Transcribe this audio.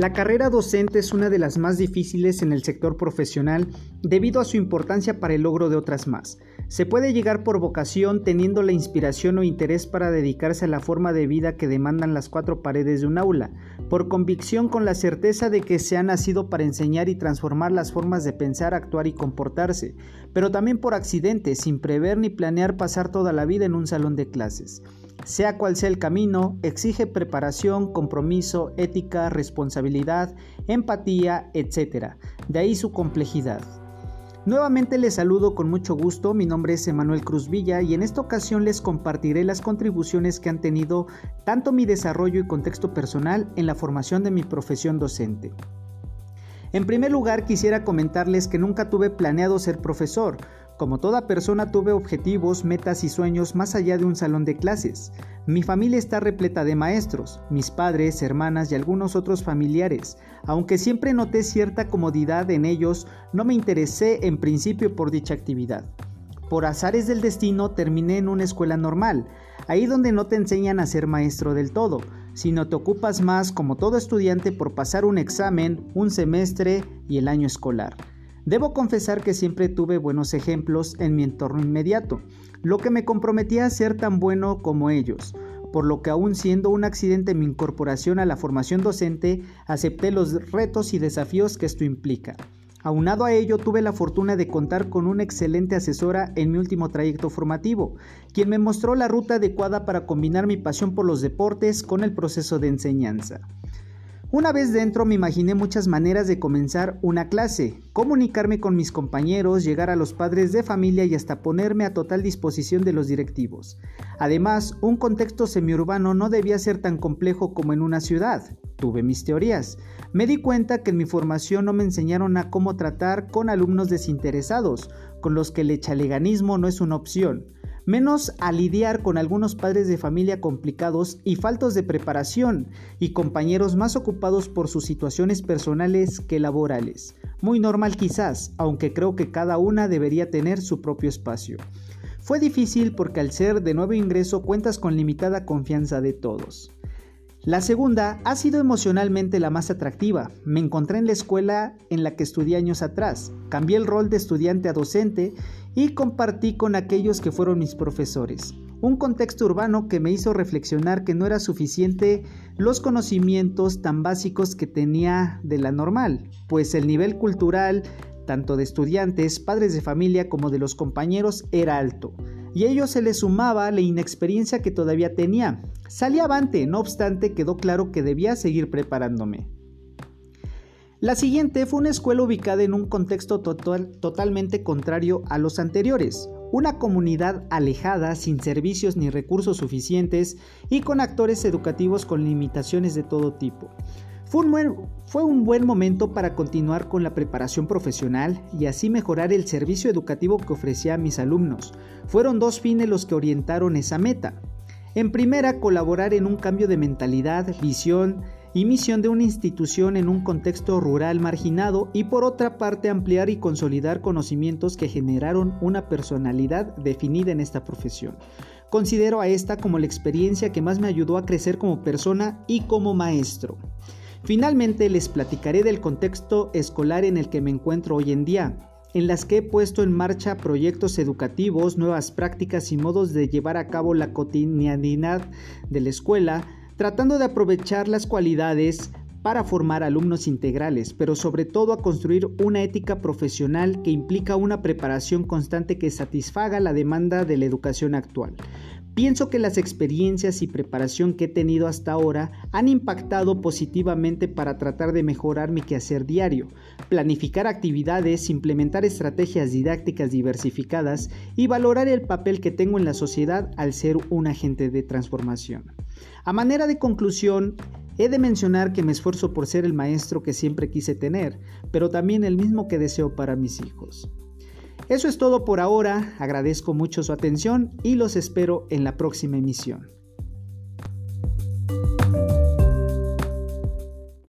La carrera docente es una de las más difíciles en el sector profesional debido a su importancia para el logro de otras más. Se puede llegar por vocación teniendo la inspiración o interés para dedicarse a la forma de vida que demandan las cuatro paredes de un aula, por convicción con la certeza de que se ha nacido para enseñar y transformar las formas de pensar, actuar y comportarse, pero también por accidente, sin prever ni planear pasar toda la vida en un salón de clases. Sea cual sea el camino, exige preparación, compromiso, ética, responsabilidad, empatía, etc. De ahí su complejidad. Nuevamente les saludo con mucho gusto, mi nombre es Emanuel Cruz Villa y en esta ocasión les compartiré las contribuciones que han tenido tanto mi desarrollo y contexto personal en la formación de mi profesión docente. En primer lugar quisiera comentarles que nunca tuve planeado ser profesor, como toda persona tuve objetivos, metas y sueños más allá de un salón de clases. Mi familia está repleta de maestros, mis padres, hermanas y algunos otros familiares. Aunque siempre noté cierta comodidad en ellos, no me interesé en principio por dicha actividad. Por azares del destino terminé en una escuela normal, ahí donde no te enseñan a ser maestro del todo, sino te ocupas más como todo estudiante por pasar un examen, un semestre y el año escolar. Debo confesar que siempre tuve buenos ejemplos en mi entorno inmediato, lo que me comprometía a ser tan bueno como ellos, por lo que aún siendo un accidente mi incorporación a la formación docente, acepté los retos y desafíos que esto implica. Aunado a ello, tuve la fortuna de contar con una excelente asesora en mi último trayecto formativo, quien me mostró la ruta adecuada para combinar mi pasión por los deportes con el proceso de enseñanza. Una vez dentro me imaginé muchas maneras de comenzar una clase, comunicarme con mis compañeros, llegar a los padres de familia y hasta ponerme a total disposición de los directivos. Además, un contexto semiurbano no debía ser tan complejo como en una ciudad. Tuve mis teorías. Me di cuenta que en mi formación no me enseñaron a cómo tratar con alumnos desinteresados, con los que el echaleganismo no es una opción menos a lidiar con algunos padres de familia complicados y faltos de preparación y compañeros más ocupados por sus situaciones personales que laborales. Muy normal quizás, aunque creo que cada una debería tener su propio espacio. Fue difícil porque al ser de nuevo ingreso cuentas con limitada confianza de todos. La segunda ha sido emocionalmente la más atractiva. Me encontré en la escuela en la que estudié años atrás. Cambié el rol de estudiante a docente y compartí con aquellos que fueron mis profesores. Un contexto urbano que me hizo reflexionar que no era suficiente los conocimientos tan básicos que tenía de la normal, pues el nivel cultural, tanto de estudiantes, padres de familia como de los compañeros, era alto y a ello se le sumaba la inexperiencia que todavía tenía. Salí avante, no obstante quedó claro que debía seguir preparándome. La siguiente fue una escuela ubicada en un contexto totalmente contrario a los anteriores, una comunidad alejada, sin servicios ni recursos suficientes y con actores educativos con limitaciones de todo tipo. Fue un, buen, momento para continuar con la preparación profesional y así mejorar el servicio educativo que ofrecía a mis alumnos. Fueron dos fines los que orientaron esa meta. En primera, colaborar en un cambio de mentalidad, visión y misión de una institución en un contexto rural marginado y por otra parte ampliar y consolidar conocimientos que generaron una personalidad definida en esta profesión. Considero a esta como la experiencia que más me ayudó a crecer como persona y como maestro. Finalmente les platicaré del contexto escolar en el que me encuentro hoy en día, en las que he puesto en marcha proyectos educativos, nuevas prácticas y modos de llevar a cabo la cotidianidad de la escuela, tratando de aprovechar las cualidades para formar alumnos integrales, pero sobre todo a construir una ética profesional que implica una preparación constante que satisfaga la demanda de la educación actual. Pienso que las experiencias y preparación que he tenido hasta ahora han impactado positivamente para tratar de mejorar mi quehacer diario, planificar actividades, implementar estrategias didácticas diversificadas y valorar el papel que tengo en la sociedad al ser un agente de transformación. A manera de conclusión, He de mencionar que me esfuerzo por ser el maestro que siempre quise tener, pero también el mismo que deseo para mis hijos. Eso es todo por ahora, agradezco mucho su atención y los espero en la próxima emisión.